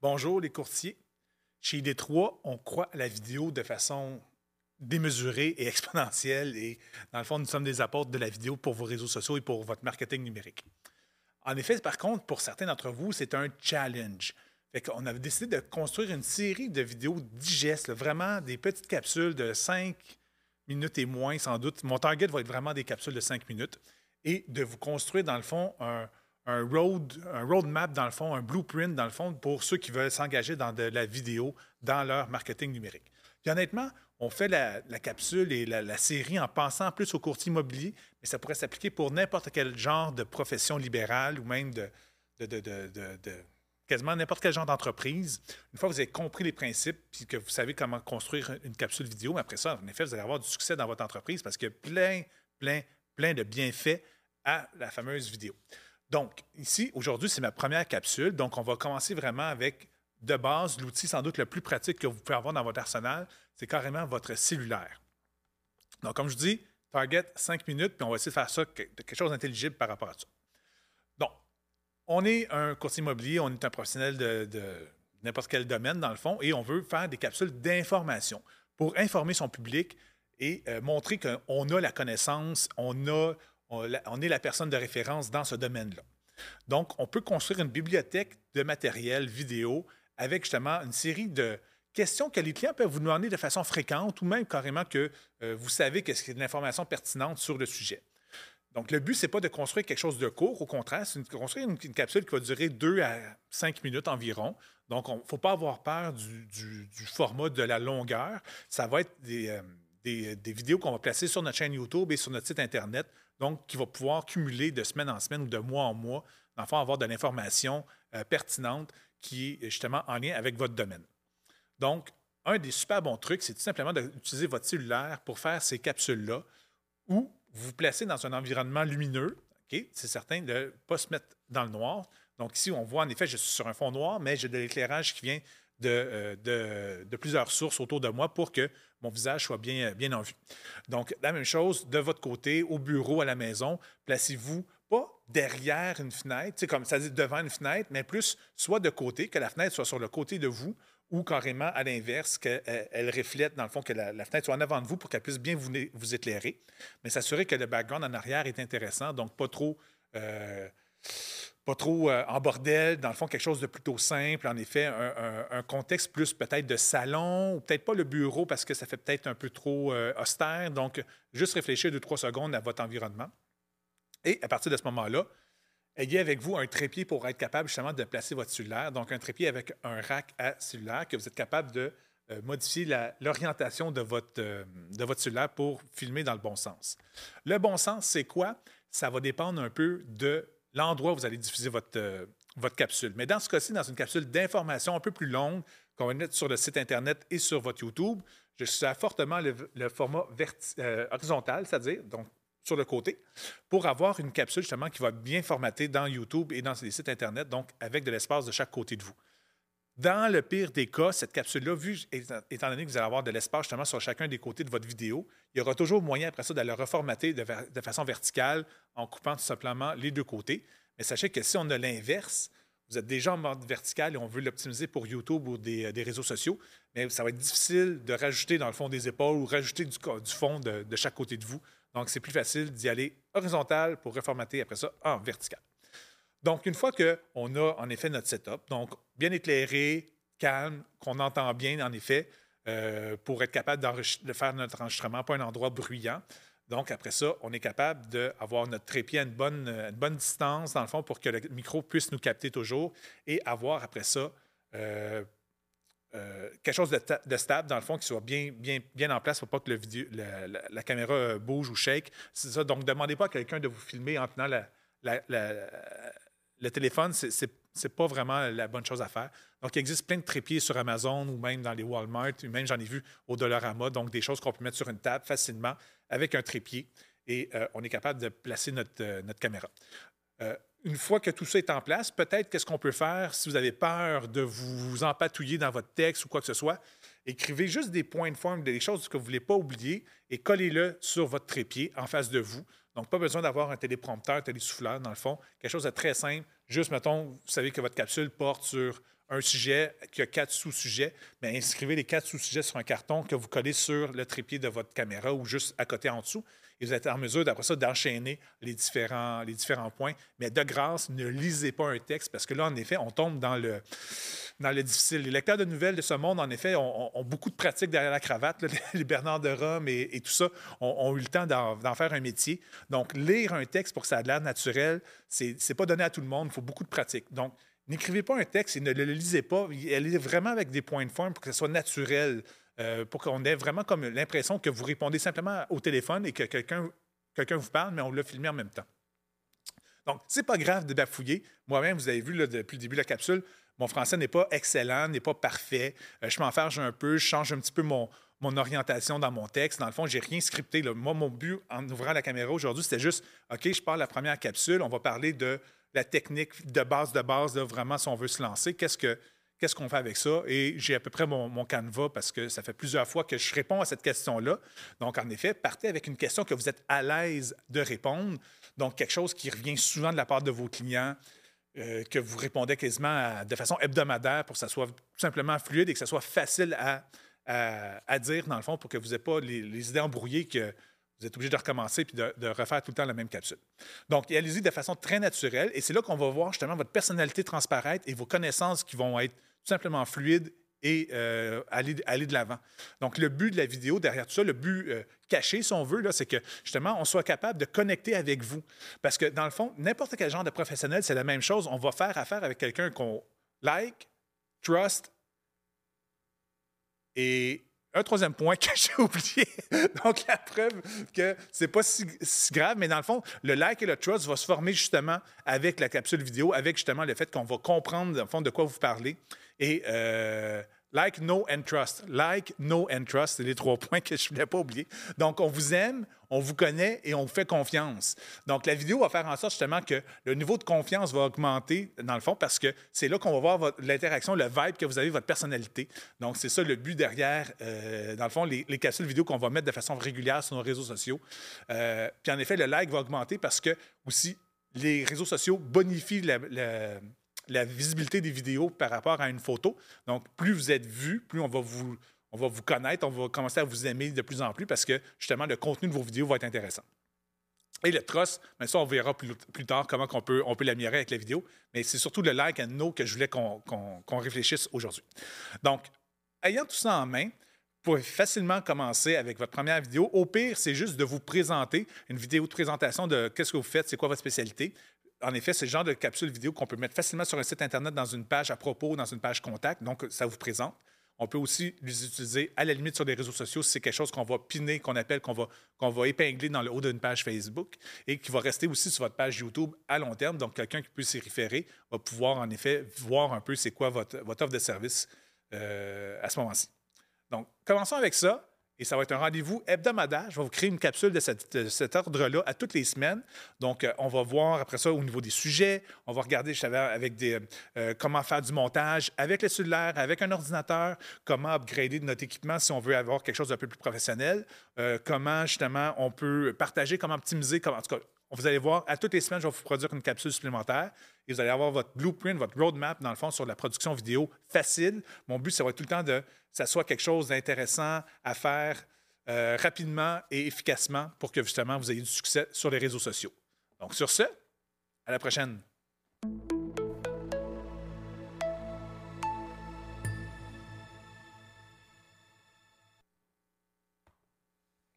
Bonjour les courtiers. Chez ID3, on croit à la vidéo de façon démesurée et exponentielle. Et dans le fond, nous sommes des apports de la vidéo pour vos réseaux sociaux et pour votre marketing numérique. En effet, par contre, pour certains d'entre vous, c'est un challenge. Qu'on avait décidé de construire une série de vidéos digestes, vraiment des petites capsules de 5 minutes et moins, sans doute. Mon target va être vraiment des capsules de 5 minutes et de vous construire, dans le fond, un, road, un roadmap, dans le fond, un blueprint, dans le fond, pour ceux qui veulent s'engager dans de la vidéo dans leur marketing numérique. Puis honnêtement, on fait la, capsule et la, série en pensant plus au courtier immobilier, mais ça pourrait s'appliquer pour n'importe quel genre de profession libérale ou même de, quasiment n'importe quel genre d'entreprise. Une fois que vous avez compris les principes puis que vous savez comment construire une capsule vidéo, après ça, en effet, vous allez avoir du succès dans votre entreprise parce qu'il y a plein, plein, plein de bienfaits à la fameuse vidéo. Donc, ici, aujourd'hui, c'est ma première capsule. Donc, on va commencer vraiment avec, de base, l'outil sans doute le plus pratique que vous pouvez avoir dans votre arsenal, c'est carrément votre cellulaire. Donc, comme je dis, target 5 minutes, puis on va essayer de faire ça, quelque chose d'intelligible par rapport à ça. Donc, on est un courtier immobilier, on est un professionnel de, n'importe quel domaine, dans le fond, et on veut faire des capsules d'information pour informer son public et euh, montrer qu'on a la connaissance, on, a, on, est la personne de référence dans ce domaine-là. Donc, on peut construire une bibliothèque de matériel vidéo avec justement une série de questions que les clients peuvent vous demander de façon fréquente ou même carrément que euh, vous savez que c'est de l'information pertinente sur le sujet. Donc, le but, ce n'est pas de construire quelque chose de court. Au contraire, c'est de construire une, capsule qui va durer deux à cinq minutes environ. Donc, il ne faut pas avoir peur du, format de la longueur. Ça va être euh, des vidéos qu'on va placer sur notre chaîne YouTube et sur notre site Internet donc qui va pouvoir cumuler de semaine en semaine ou de mois en mois, dans le fond, avoir de l'information euh, pertinente qui est justement en lien avec votre domaine. Donc, un des super bons trucs, c'est tout simplement d'utiliser votre cellulaire pour faire ces capsules-là ou vous vous placez dans un environnement lumineux. C'est certain de ne pas se mettre dans le noir. Donc, ici, on voit en effet, je suis sur un fond noir, mais j'ai de l'éclairage qui vient de, euh, de, plusieurs sources autour de moi pour que mon visage soit bien, bien en vue. Donc, la même chose de votre côté, au bureau, à la maison, placez-vous pas derrière une fenêtre, comme ça dit devant une fenêtre, mais plus soit de côté, que la fenêtre soit sur le côté de vous ou carrément à l'inverse, qu'elle elle reflète, dans le fond, que la, fenêtre soit en avant de vous pour qu'elle puisse bien vous, vous éclairer. Mais s'assurer que le background en arrière est intéressant, donc pas trop. Euh, pas trop euh, en bordel, dans le fond, quelque chose de plutôt simple, en effet, un, contexte plus peut-être de salon, ou peut-être pas le bureau parce que ça fait peut-être un peu trop euh, austère. Donc, juste réfléchir deux, trois secondes à votre environnement. Et à partir de ce moment-là, ayez avec vous un trépied pour être capable justement de placer votre cellulaire. Donc, un trépied avec un rack à cellulaire que vous êtes capable de euh, modifier l'orientation de, votre, de votre cellulaire pour filmer dans le bon sens. Le bon sens, c'est quoi? Ça va dépendre un peu de l'endroit où vous allez diffuser votre, euh, votre capsule. Mais dans ce cas-ci, dans une capsule d'information un peu plus longue qu'on va mettre sur le site Internet et sur votre YouTube, je suis fortement le, format euh, horizontal, c'est-à-dire sur le côté, pour avoir une capsule justement qui va bien formater dans YouTube et dans les sites Internet, donc avec de l'espace de chaque côté de vous. Dans le pire des cas, cette capsule-là, vu, étant donné que vous allez avoir de l'espace justement sur chacun des côtés de votre vidéo, il y aura toujours moyen après ça de la reformater de, façon verticale en coupant tout simplement les deux côtés. Mais sachez que si on a l'inverse, vous êtes déjà en mode vertical et on veut l'optimiser pour YouTube ou des, réseaux sociaux, mais ça va être difficile de rajouter dans le fond des épaules ou rajouter du, fond de chaque côté de vous. Donc, c'est plus facile d'y aller horizontal pour reformater après ça en vertical. Donc, une fois qu'on a en effet notre setup, donc bien éclairé, calme, qu'on entend bien en effet, euh, pour être capable de faire notre enregistrement, pas un endroit bruyant. Donc, après ça, on est capable d'avoir notre trépied à une bonne, bonne distance, dans le fond, pour que le micro puisse nous capter toujours et avoir après ça euh, euh, quelque chose de, stable, dans le fond, qui soit bien, en place pour pas que la, caméra bouge ou shake. C'est ça. Donc, ne demandez pas à quelqu'un de vous filmer en tenant la, le téléphone, c'est n'est pas vraiment la bonne chose à faire. Donc, il existe plein de trépieds sur Amazon ou même dans les Walmart, ou même j'en ai vu au Dollarama, donc des choses qu'on peut mettre sur une table facilement avec un trépied et euh, on est capable de placer notre, euh, caméra. Euh, une fois que tout ça est en place, peut-être qu'est-ce qu'on peut faire si vous avez peur de vous empatouiller dans votre texte ou quoi que ce soit, écrivez juste des points de forme, des choses que vous ne voulez pas oublier et collez-le sur votre trépied en face de vous. Donc, pas besoin d'avoir un téléprompteur, télésouffleur, dans le fond. Quelque chose de très simple. Juste, mettons, vous savez que votre capsule porte sur un sujet qui a quatre sous-sujets, mais inscrivez les quatre sous-sujets sur un carton que vous collez sur le trépied de votre caméra ou juste à côté en dessous. Et vous êtes en mesure, d'après ça, d'enchaîner les différents, les différents points. Mais de grâce, ne lisez pas un texte parce que là, en effet, on tombe dans le, dans le difficile. Les lecteurs de nouvelles de ce monde, en effet, ont, beaucoup de pratiques derrière la cravate. Les Bernard de Rome et, tout ça ont, eu le temps d'en faire un métier. Donc, lire un texte pour que ça ait l'air naturel, c'est pas donné à tout le monde. Il faut beaucoup de pratique. Donc, n'écrivez pas un texte et ne le lisez pas. Elle est vraiment avec des points de forme pour que ce soit naturel, euh, pour qu'on ait vraiment comme l'impression que vous répondez simplement au téléphone et que quelqu'un vous parle, mais on l'a filmé en même temps. Donc, c'est pas grave de bafouiller. Moi-même, vous avez vu depuis le début de la capsule, mon français n'est pas excellent, n'est pas parfait. Euh, je m'en un peu, je change un petit peu mon, mon orientation dans mon texte. Dans le fond, j'ai rien scripté. Moi, mon but en ouvrant la caméra aujourd'hui, c'était juste, OK, je parle la première capsule, on va parler de la technique de base de base, vraiment si on veut se lancer. Qu'est-ce que qu'est-ce qu'on fait avec ça? Et j'ai à peu près mon, mon, canevas parce que ça fait plusieurs fois que je réponds à cette question-là. Donc, en effet, partez avec une question que vous êtes à l'aise de répondre. Donc, quelque chose qui revient souvent de la part de vos clients, euh, que vous répondez quasiment de façon hebdomadaire pour que ça soit tout simplement fluide et que ça soit facile à, à, dire, dans le fond, pour que vous n'ayez pas les, idées embrouillées que vous êtes obligé de recommencer puis de, refaire tout le temps la même capsule. Donc, allez-y de façon très naturelle et c'est là qu'on va voir justement votre personnalité transparaître et vos connaissances qui vont être tout simplement fluides et euh, aller, aller, de l'avant. Donc, le but de la vidéo, derrière tout ça, le but euh, caché, si on veut, c'est que justement, on soit capable de connecter avec vous. Parce que, dans le fond, n'importe quel genre de professionnel, c'est la même chose. On va faire affaire avec quelqu'un qu'on like, trust. Et un troisième point que j'ai oublié. Donc, la preuve que c'est pas si, grave, mais dans le fond, le like et le trust va se former justement avec la capsule vidéo, avec justement le fait qu'on va comprendre, dans le fond, de quoi vous parlez. Et euh, like, know and trust. Like, know and trust, c'est les trois points que je voulais pas oublier. Donc, on vous aime, on vous connaît et on vous fait confiance. Donc, la vidéo va faire en sorte justement que le niveau de confiance va augmenter, dans le fond, parce que c'est là qu'on va voir l'interaction, le vibe que vous avez, votre personnalité. Donc, c'est ça le but derrière, euh, dans le fond, les, les capsules vidéo qu'on va mettre de façon régulière sur nos réseaux sociaux. Euh, puis, en effet, le like va augmenter parce que aussi, les réseaux sociaux bonifient la la visibilité des vidéos par rapport à une photo. Donc, plus vous êtes vu, plus on va vous, connaître, on va commencer à vous aimer de plus en plus parce que justement, le contenu de vos vidéos va être intéressant. Et le trust, mais ça, on verra plus, tard comment on peut, on peut l'améliorer avec la vidéo. Mais c'est surtout le like and no que je voulais qu'on réfléchisse aujourd'hui. Donc, ayant tout ça en main, vous pouvez facilement commencer avec votre première vidéo. Au pire, c'est juste de vous présenter, une vidéo de présentation de qu'est-ce que vous faites, c'est quoi votre spécialité en effet, c'est le genre de capsule vidéo qu'on peut mettre facilement sur un site Internet dans une page à propos, dans une page contact. Donc, ça vous présente. On peut aussi les utiliser à la limite sur des réseaux sociaux si c'est quelque chose qu'on va piner, qu'on appelle, qu'on va, va épingler dans le haut d'une page Facebook et qui va rester aussi sur votre page YouTube à long terme. Donc, quelqu'un qui peut s'y référer va pouvoir en effet voir un peu c'est quoi votre, votre offre de service euh, à ce moment-ci. Donc, commençons avec ça. Et ça va être un rendez-vous hebdomadaire. Je vais vous créer une capsule de, cet ordre-là à toutes les semaines. Donc, euh, on va voir après ça au niveau des sujets. On va regarder, je savais, avec des, euh, comment faire du montage avec le cellulaire, avec un ordinateur, comment upgrader notre équipement si on veut avoir quelque chose d'un peu plus professionnel, euh, comment justement on peut partager, comment optimiser, comment, en tout cas, vous allez voir, à toutes les semaines, je vais vous produire une capsule supplémentaire et vous allez avoir votre blueprint, votre roadmap, dans le fond, sur la production vidéo facile. Mon but, ça va être tout le temps de ça soit quelque chose d'intéressant à faire euh, rapidement et efficacement pour que justement vous ayez du succès sur les réseaux sociaux. Donc, sur ce, à la prochaine.